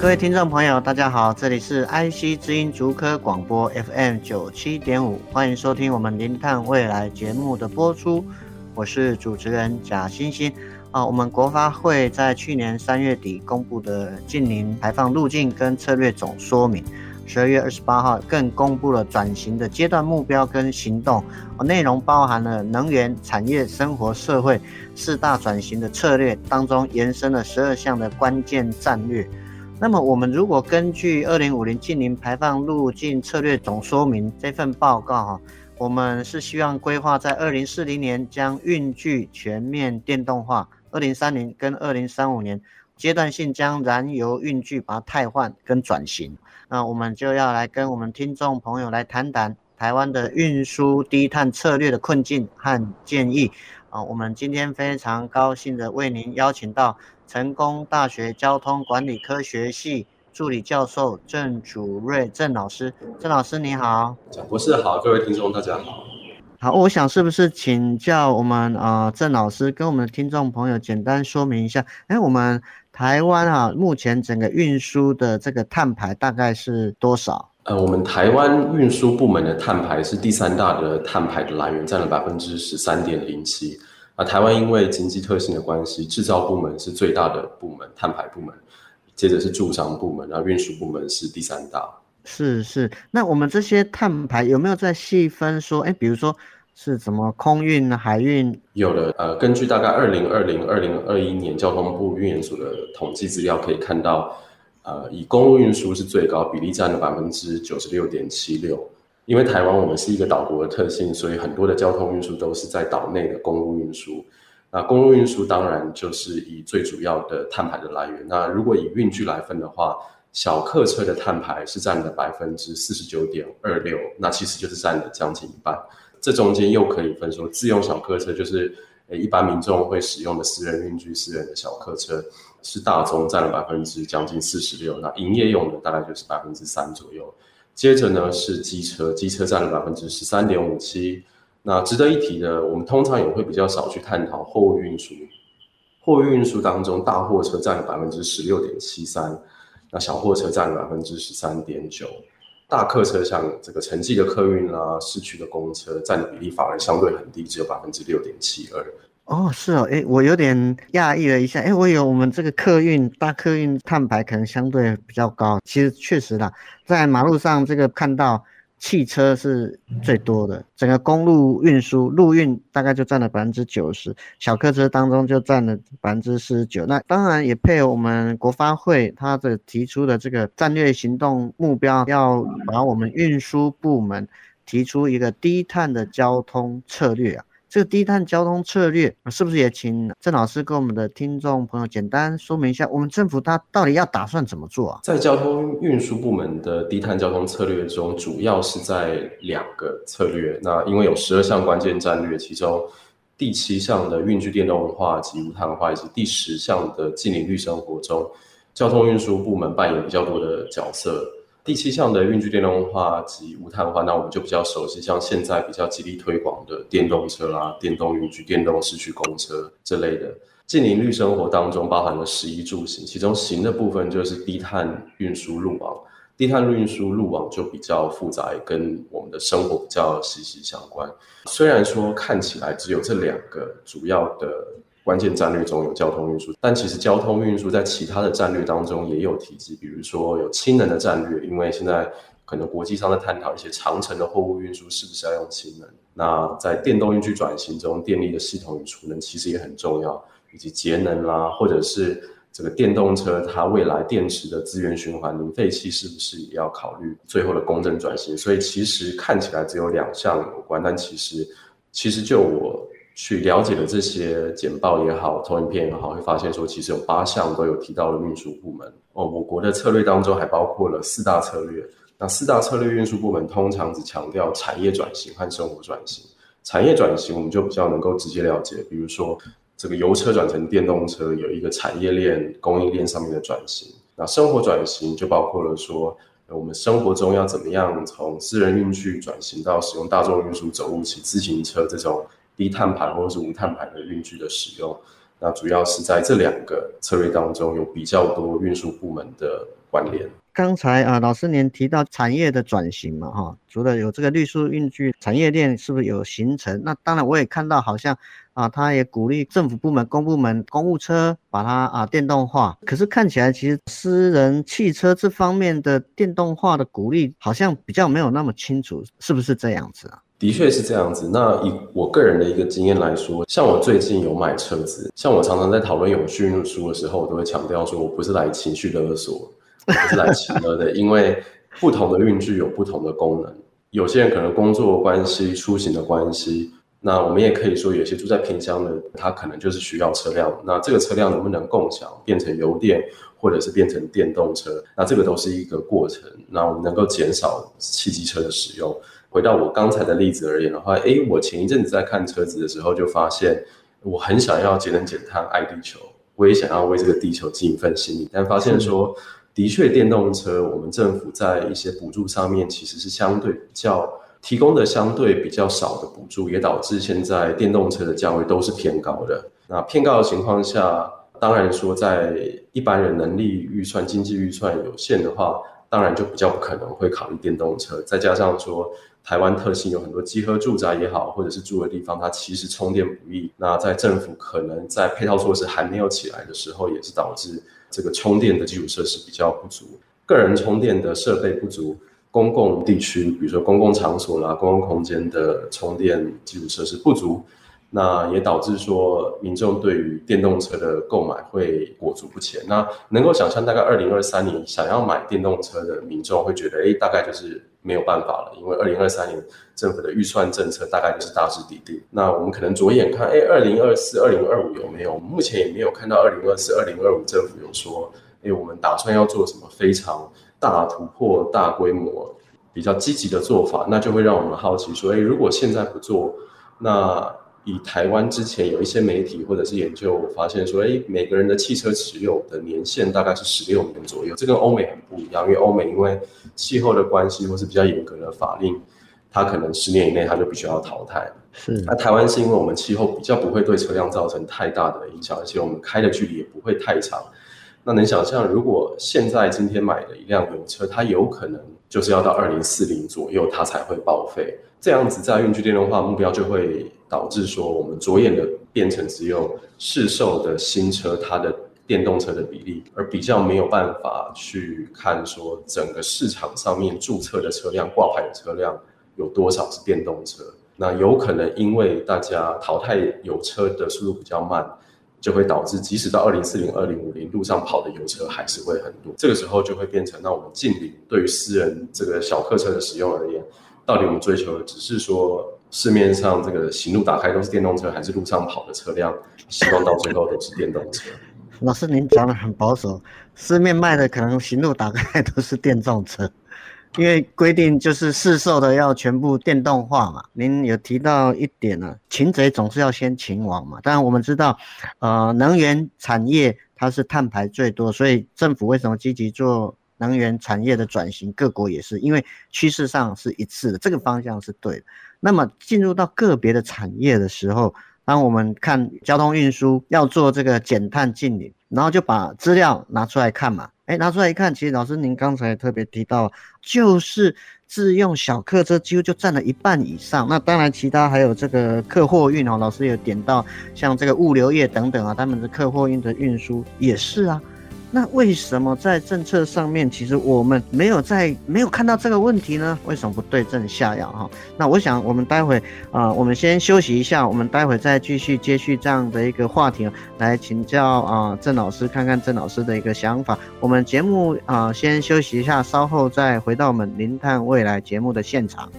各位听众朋友，大家好，这里是 IC 之音竹科广播 FM 九七点五，欢迎收听我们零碳未来节目的播出，我是主持人贾欣欣啊。我们国发会在去年三月底公布的近零排放路径跟策略总说明，十二月二十八号更公布了转型的阶段目标跟行动，内容包含了能源、产业、生活、社会四大转型的策略当中延伸了十二项的关键战略。那么，我们如果根据二零五零净零排放路径策略总说明这份报告哈，我们是希望规划在二零四零年将运具全面电动化，二零三零跟二零三五年阶段性将燃油运具把它汰换跟转型。那我们就要来跟我们听众朋友来谈谈台湾的运输低碳策略的困境和建议啊。我们今天非常高兴的为您邀请到。成功大学交通管理科学系助理教授郑祖瑞郑老师，郑老师你好，蒋博士好，各位听众大家好。好，我想是不是请教我们啊郑老师跟我们的听众朋友简单说明一下，哎，我们台湾啊目前整个运输的这个碳排大概是多少？呃，我们台湾运输部门的碳排是第三大的碳排的来源，占了百分之十三点零七。啊，台湾因为经济特性的关系，制造部门是最大的部门，碳排部门，接着是住商部门，然后运输部门是第三大。是是，那我们这些碳排有没有在细分说？哎，比如说是怎么空运、海运？有的，呃，根据大概二零二零、二零二一年交通部运研署的统计资料可以看到，呃，以公路运输是最高，比例占了百分之九十六点七六。因为台湾我们是一个岛国的特性，所以很多的交通运输都是在岛内的公路运输。那公路运输当然就是以最主要的碳排的来源。那如果以运具来分的话，小客车的碳排是占了百分之四十九点二六，那其实就是占了将近一半。这中间又可以分说，自用小客车就是诶一般民众会使用的私人运具、私人的小客车，是大宗占了百分之将近四十六。那营业用的大概就是百分之三左右。接着呢是机车，机车占了百分之十三点五七。那值得一提的，我们通常也会比较少去探讨货物运输。货物运输当中，大货车占了百分之十六点七三，那小货车占了百分之十三点九。大客车像这个城际的客运啦、市区的公车占的比例反而相对很低，只有百分之六点七二。哦，是哦，诶，我有点讶异了一下，诶，我以为我们这个客运大客运碳排可能相对比较高，其实确实啦，在马路上这个看到汽车是最多的，整个公路运输陆运大概就占了百分之九十，小客车当中就占了百分之四十九，那当然也配合我们国发会它的提出的这个战略行动目标，要把我们运输部门提出一个低碳的交通策略啊。这个低碳交通策略是不是也请郑老师跟我们的听众朋友简单说明一下？我们政府它到底要打算怎么做啊？在交通运输部门的低碳交通策略中，主要是在两个策略。那因为有十二项关键战略，其中第七项的运具电动化及无碳化，以及第十项的净零绿生活中，交通运输部门扮演比较多的角色。第七项的运具电动化及无碳化，那我们就比较熟悉，像现在比较极力推广的电动车啦、电动运具、电动市区公车这类的。近零绿生活当中包含了十一住行，其中行的部分就是低碳运输路网，低碳运输路网就比较复杂，跟我们的生活比较息息相关。虽然说看起来只有这两个主要的。关键战略中有交通运输，但其实交通运输在其他的战略当中也有提及，比如说有氢能的战略，因为现在可能国际上在探讨一些长程的货物运输是不是要用氢能。那在电动运具转型中，电力的系统与储能其实也很重要，以及节能啦，或者是这个电动车它未来电池的资源循环，零废弃是不是也要考虑最后的公正转型？所以其实看起来只有两项有关，但其实。其实就我去了解的这些简报也好，投影片也好，会发现说，其实有八项都有提到了运输部门哦。我国的策略当中还包括了四大策略，那四大策略运输部门通常只强调产业转型和生活转型。产业转型我们就比较能够直接了解，比如说这个油车转成电动车，有一个产业链、供应链上面的转型。那生活转型就包括了说，我们生活中要怎么样从私人运具转型到使用大众运输、走路、骑自行车这种低碳排或者是无碳排的运具的使用。那主要是在这两个策略当中有比较多运输部门的关联。刚才啊，老师您提到产业的转型嘛，哈，除了有这个绿色运具产业链是不是有形成？那当然我也看到好像啊，他也鼓励政府部门、公部门公务车把它啊电动化。可是看起来其实私人汽车这方面的电动化的鼓励好像比较没有那么清楚，是不是这样子啊？的确是这样子。那以我个人的一个经验来说，像我最近有买车子，像我常常在讨论永续运输的时候，我都会强调说我不是来情绪勒索。我是来骑车的，因为不同的运具有不同的功能。有些人可能工作关系、出行的关系，那我们也可以说，有些住在偏乡的，他可能就是需要车辆。那这个车辆能不能共享，变成油电，或者是变成电动车？那这个都是一个过程。那我们能够减少汽机车的使用。回到我刚才的例子而言的话，诶，我前一阵子在看车子的时候，就发现我很想要节能减碳、爱地球，我也想要为这个地球尽一份心力，但发现说。的确，电动车我们政府在一些补助上面其实是相对比较提供的相对比较少的补助，也导致现在电动车的价位都是偏高的。那偏高的情况下，当然说在一般人能力预算、经济预算有限的话，当然就比较不可能会考虑电动车。再加上说台湾特性有很多集合住宅也好，或者是住的地方，它其实充电不易。那在政府可能在配套措施还没有起来的时候，也是导致。这个充电的基础设施比较不足，个人充电的设备不足，公共地区，比如说公共场所啦、公共空间的充电基础设施不足，那也导致说民众对于电动车的购买会裹足不前。那能够想象，大概二零二三年想要买电动车的民众会觉得，哎，大概就是。没有办法了，因为二零二三年政府的预算政策大概就是大势已定。那我们可能着眼看，哎，二零二四、二零二五有没有？目前也没有看到二零二四、二零二五政府有说，哎，我们打算要做什么非常大突破、大规模、比较积极的做法，那就会让我们好奇说，哎，如果现在不做，那。以台湾之前有一些媒体或者是研究发现说，哎，每个人的汽车持有的年限大概是十六年左右，这跟欧美很不一样。因为欧美因为气候的关系或是比较严格的法令，它可能十年以内它就必须要淘汰。是，那台湾是因为我们气候比较不会对车辆造成太大的影响，而且我们开的距离也不会太长。那能想象，如果现在今天买的一辆油车，它有可能就是要到二零四零左右它才会报废。这样子在运具电动化目标就会导致说，我们着眼的变成只有市售的新车它的电动车的比例，而比较没有办法去看说整个市场上面注册的车辆、挂牌的车辆有多少是电动车。那有可能因为大家淘汰油车的速度比较慢，就会导致即使到二零四零、二零五零，路上跑的油车还是会很多。这个时候就会变成，那我们近零对于私人这个小客车的使用而言。到底我们追求的只是说市面上这个行路打开都是电动车，还是路上跑的车辆，希望到最后都是电动车？老师，您讲的很保守，市面卖的可能行路打开都是电动车，因为规定就是市售的要全部电动化嘛。您有提到一点呢、啊，擒贼总是要先擒王嘛。当然我们知道，呃，能源产业它是碳排最多，所以政府为什么积极做？能源产业的转型，各国也是，因为趋势上是一致的，这个方向是对的。那么进入到个别的产业的时候，当我们看交通运输要做这个减碳净零，然后就把资料拿出来看嘛。诶，拿出来一看，其实老师您刚才特别提到，就是自用小客车几乎就占了一半以上。那当然，其他还有这个客货运哦，老师有点到像这个物流业等等啊，他们的客货运的运输也是啊。那为什么在政策上面，其实我们没有在没有看到这个问题呢？为什么不对症下药哈？那我想我们待会啊、我们先休息一下，我们待会再继续接续这样的一个话题，来请教啊郑老师，看看郑老师的一个想法。我们节目啊、先休息一下，稍后再回到我们零碳未来节目的现场。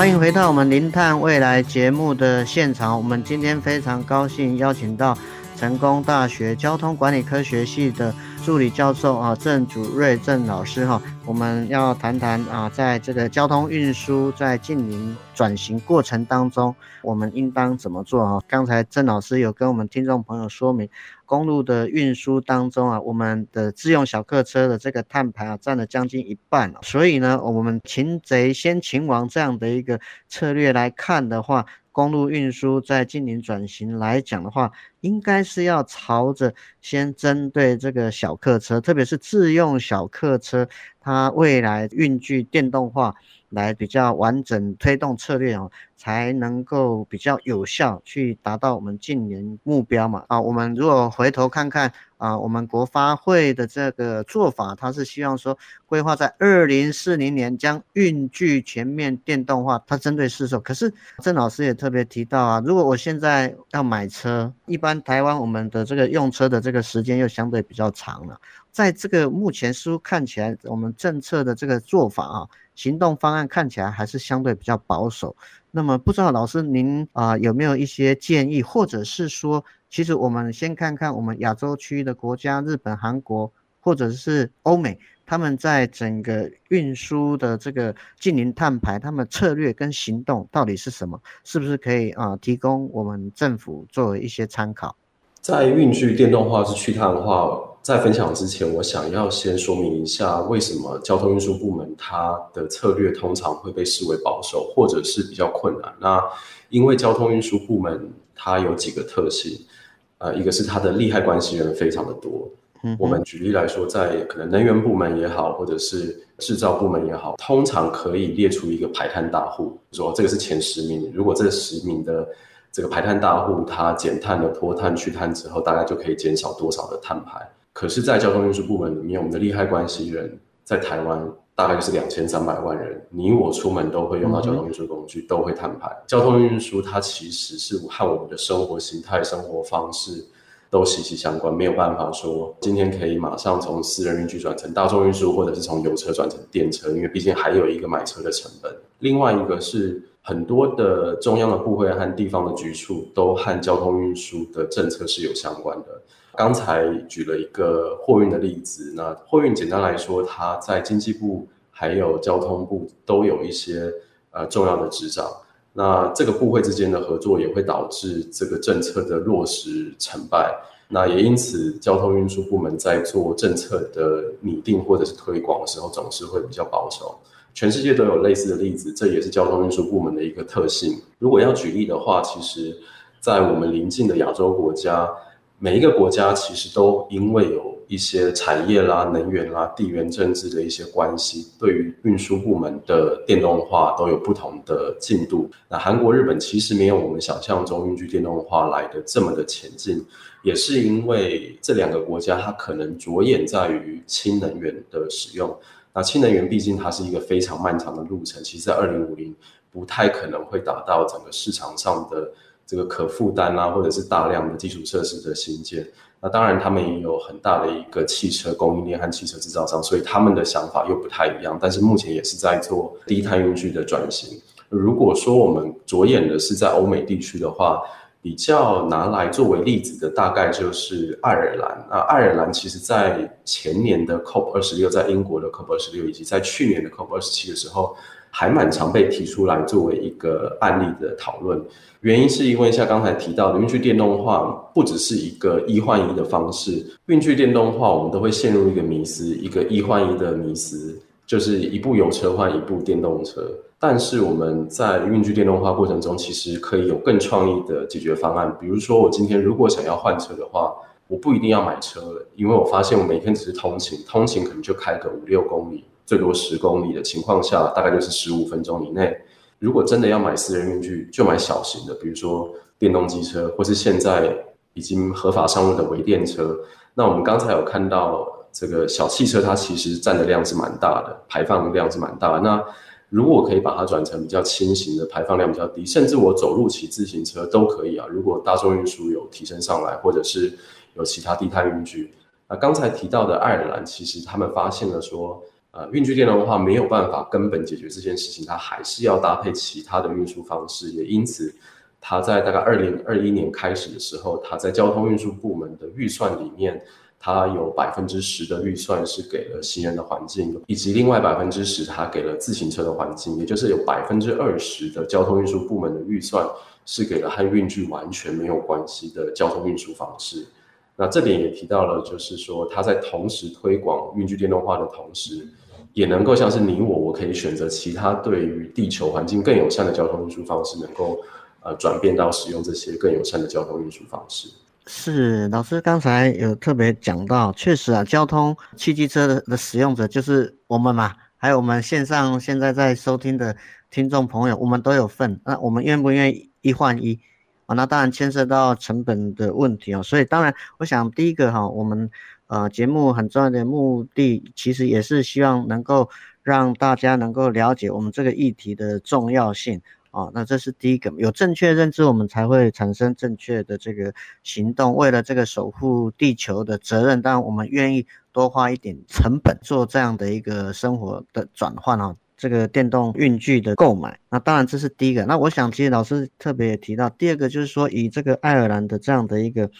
欢迎回到我们零碳未来节目的现场。我们今天非常高兴邀请到成功大学交通管理科学系的助理教授啊郑祖瑞郑老师哈。我们要谈谈啊，在这个交通运输在近零转型过程当中，我们应当怎么做啊？刚才郑老师有跟我们听众朋友说明，公路的运输当中啊，我们的自用小客车的这个碳排啊，占了将近一半。所以呢，我们擒贼先擒王这样的一个策略来看的话，公路运输在近年转型来讲的话，应该是要朝着先针对这个小客车，特别是自用小客车，它未来运具电动化。来比较完整推动策略哦，才能够比较有效去达到我们近年目标嘛啊，我们如果回头看看啊，我们国发会的这个做法，它是希望说规划在二零四零年将运具全面电动化，它针对市售。可是郑老师也特别提到啊，如果我现在要买车，一般台湾我们的这个用车的这个时间又相对比较长了，在这个目前似乎看起来，我们政策的这个做法啊。行动方案看起来还是相对比较保守，那么不知道老师您啊、有没有一些建议，或者是说，其实我们先看看我们亚洲区域的国家，日本、韩国，或者是欧美，他们在整个运输的这个近零碳排，他们策略跟行动到底是什么？是不是可以啊、提供我们政府作为一些参考？在运具电动化是去碳化。在分享之前，我想要先说明一下，为什么交通运输部门它的策略通常会被视为保守，或者是比较困难。那因为交通运输部门它有几个特性，呃，一个是它的利害关系人非常的多。嗯，我们举例来说，在可能能源部门也好，或者是制造部门也好，通常可以列出一个排碳大户，说这个是前十名，如果这十名的这个排碳大户它减碳的脱碳去碳之后，大概就可以减少多少的碳排。可是，在交通运输部门里面，我们的利害关系人在台湾大概就是两千三百万人。你我出门都会用到交通运输工具，都会碳排。交通运输它其实是和我们的生活形态、生活方式都息息相关。没有办法说今天可以马上从私人运具转成大众运输，或者是从油车转成电车，因为毕竟还有一个买车的成本。另外一个是很多的中央的部会和地方的局处都和交通运输的政策是有相关的。刚才举了一个货运的例子，那货运简单来说，它在经济部还有交通部都有一些呃重要的执掌，那这个部会之间的合作也会导致这个政策的落实成败，那也因此交通运输部门在做政策的拟定或者是推广的时候，总是会比较保守。全世界都有类似的例子，这也是交通运输部门的一个特性。如果要举例的话，其实，在我们邻近的亚洲国家。每一个国家其实都因为有一些产业啦、能源啦、地缘政治的一些关系，对于运输部门的电动化都有不同的进度。那韩国、日本其实没有我们想象中运具电动化来的这么的前进，也是因为这两个国家它可能着眼在于氢能源的使用。那氢能源毕竟它是一个非常漫长的路程，其实在二零五零不太可能会达到整个市场上的。这个可负担啊，或者是大量的基础设施的新建，那当然他们也有很大的一个汽车供应链和汽车制造商，所以他们的想法又不太一样。但是目前也是在做低碳用具的转型。如果说我们着眼的是在欧美地区的话，比较拿来作为例子的大概就是爱尔兰。那爱尔兰其实在前年的 COP 二十六，在英国的 COP 二十六，以及在去年的 COP 二十七的时候。还蛮常被提出来作为一个案例的讨论，原因是因为像刚才提到的，运具电动化不只是一个一换一的方式，运具电动化我们都会陷入一个迷思，一个一换一的迷思，就是一部油车换一部电动车。但是我们在运具电动化过程中，其实可以有更创意的解决方案，比如说我今天如果想要换车的话，我不一定要买车了，因为我发现我每天只是通勤，通勤可能就开个五六公里。最多十公里的情况下，大概就是十五分钟以内。如果真的要买私人运具，就买小型的，比如说电动机车，或是现在已经合法上路的微电车。那我们刚才有看到这个小汽车，它其实占的量是蛮大的，排放量是蛮大的。那如果我可以把它转成比较轻型的，排放量比较低，甚至我走路骑自行车都可以啊。如果大众运输有提升上来，或者是有其他低碳运具，那刚才提到的爱尔兰，其实他们发现了说。呃，运具电动化没有办法根本解决这件事情，它还是要搭配其他的运输方式。也因此，它在大概二零二一年开始的时候，它在交通运输部门的预算里面，它有百分之十的预算是给了行人的环境，以及另外百分之十它给了自行车的环境，也就是有百分之二十的交通运输部门的预算是给了和运具完全没有关系的交通运输方式。那这点也提到了，就是说它在同时推广运具电动化的同时，也能够像是你我，我可以选择其他对于地球环境更友善的交通运输方式，能够呃转变到使用这些更友善的交通运输方式。是老师刚才有特别讲到，确实啊，交通汽机车的的使用者就是我们嘛，还有我们线上现在在收听的听众朋友，我们都有份。那我们愿不愿意一换一啊？那当然牵涉到成本的问题哦。所以当然，我想第一个哈，我们。呃，节目很重要的目的，其实也是希望能够让大家能够了解我们这个议题的重要性啊、那这是第一个，有正确认知，我们才会产生正确的这个行动。为了这个守护地球的责任，当然我们愿意多花一点成本做这样的一个生活的转换啊。这个电动运具的购买，那当然这是第一个。那我想，其实老师特别也提到，第二个就是说，以这个爱尔兰的这样的一个。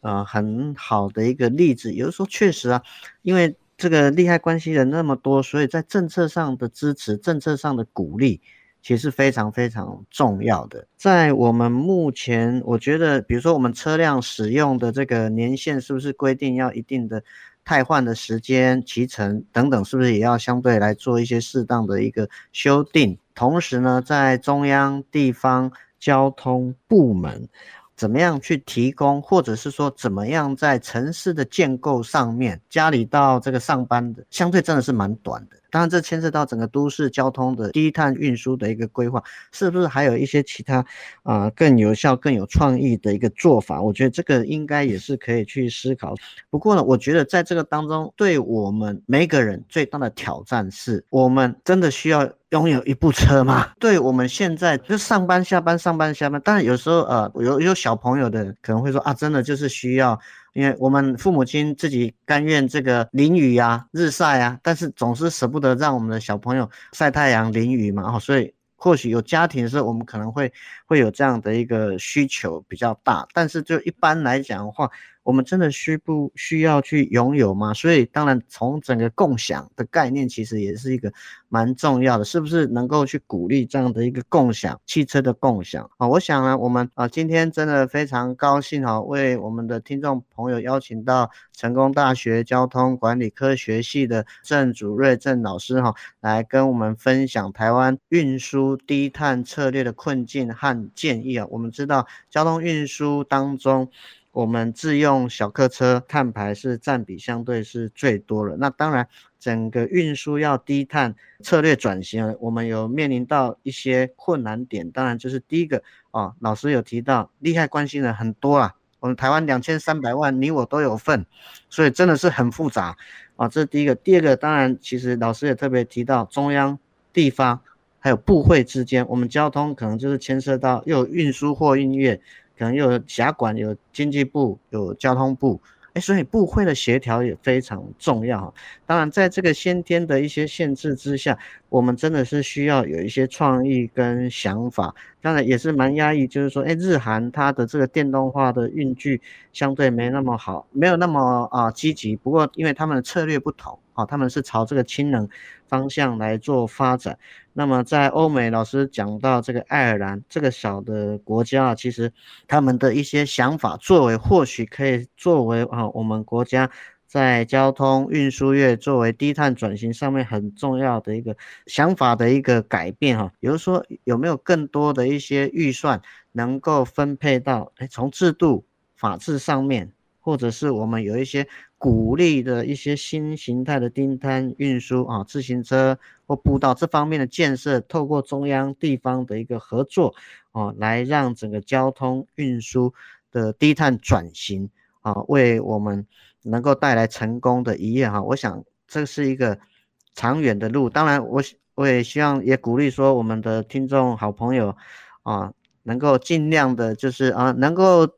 呃，很好的一个例子，也就是说，确实啊，因为这个利害关系人那么多，所以在政策上的支持、政策上的鼓励，其实非常非常重要的。在我们目前，我觉得，比如说我们车辆使用的这个年限，是不是规定要一定的汰换的时间、骑乘等等，是不是也要相对来做一些适当的一个修订？同时呢，在中央、地方交通部门。怎么样去提供，或者是说怎么样在城市的建构上面，家里到这个上班的，相对真的是蛮短的。当然，这牵涉到整个都市交通的低碳运输的一个规划，是不是还有一些其他啊、更有效、更有创意的一个做法？我觉得这个应该也是可以去思考。不过呢，我觉得在这个当中，对我们每个人最大的挑战是，我们真的需要。拥有一部车吗？对，我们现在就上班下班上班下班，当然有时候呃有有小朋友的可能会说啊，真的就是需要，因为我们父母亲自己甘愿这个淋雨啊、日晒啊，但是总是舍不得让我们的小朋友晒太阳淋雨嘛，哦，所以或许有家庭的时候，我们可能会会有这样的一个需求比较大，但是就一般来讲的话。我们真的需不需要去拥有吗？所以当然，从整个共享的概念，其实也是一个蛮重要的，是不是能够去鼓励这样的一个共享汽车的共享啊？我想呢，我们啊今天真的非常高兴哈，为我们的听众朋友邀请到成功大学交通管理科学系的郑祖瑞郑老师哈，来跟我们分享台湾运输低碳策略的困境和建议啊。我们知道交通运输当中。我们自用小客车碳排是占比相对是最多的。那当然，整个运输要低碳策略转型，我们有面临到一些困难点。当然，就是第一个啊，老师有提到利害关系人很多啊，我们台湾两千三百万，你我都有份，所以真的是很复杂啊。这是第一个。第二个，当然，其实老师也特别提到中央、地方还有部会之间，我们交通可能就是牵涉到又有运输货运业。可能有辖管，有经济部，有交通部，哎，所以部会的协调也非常重要。当然，在这个先天的一些限制之下，我们真的是需要有一些创意跟想法。当然也是蛮压抑，就是说，哎，日韩它的这个电动化的运具相对没那么好，没有那么啊积极。不过，因为他们的策略不同。好，他们是朝这个氢能方向来做发展。那么在欧美，老师讲到这个爱尔兰这个小的国家啊，其实他们的一些想法，作为或许可以作为啊，我们国家在交通运输业作为低碳转型上面很重要的一个想法的一个改变哈。比如说，有没有更多的一些预算能够分配到，哎，从制度法制上面，或者是我们有一些。鼓励的一些新形态的低碳运输啊，自行车或步道这方面的建设，透过中央地方的一个合作啊，来让整个交通运输的低碳转型啊，为我们能够带来成功的一页哈。我想这是一个长远的路。当然，我我也希望也鼓励说我们的听众好朋友啊，能够尽量的，就是啊，能够。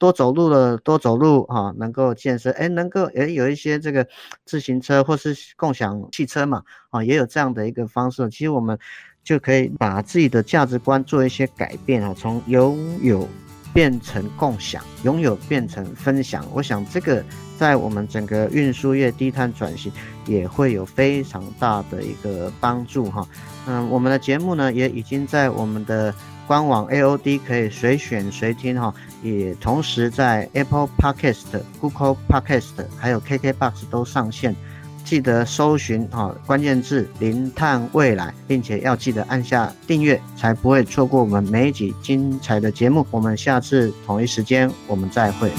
多走路了，多走路哈，能够健身，哎，能够诶有一些这个自行车或是共享汽车嘛，啊，也有这样的一个方式。其实我们就可以把自己的价值观做一些改变啊，从拥有变成共享，拥有变成分享。我想这个在我们整个运输业低碳转型也会有非常大的一个帮助哈。嗯，我们的节目呢也已经在我们的。官网 AOD 可以随选随听哈，也同时在 Apple Podcast、Google Podcast 还有 KKBox 都上线，记得搜寻哈关键字“零碳未来”，并且要记得按下订阅，才不会错过我们每一集精彩的节目。我们下次同一时间我们再会。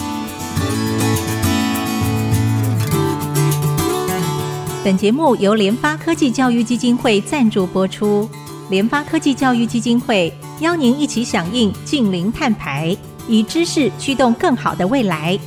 本节目由联发科技教育基金会赞助播出，联发科技教育基金会。邀您一起响应净零碳排，以知识驱动更好的未来。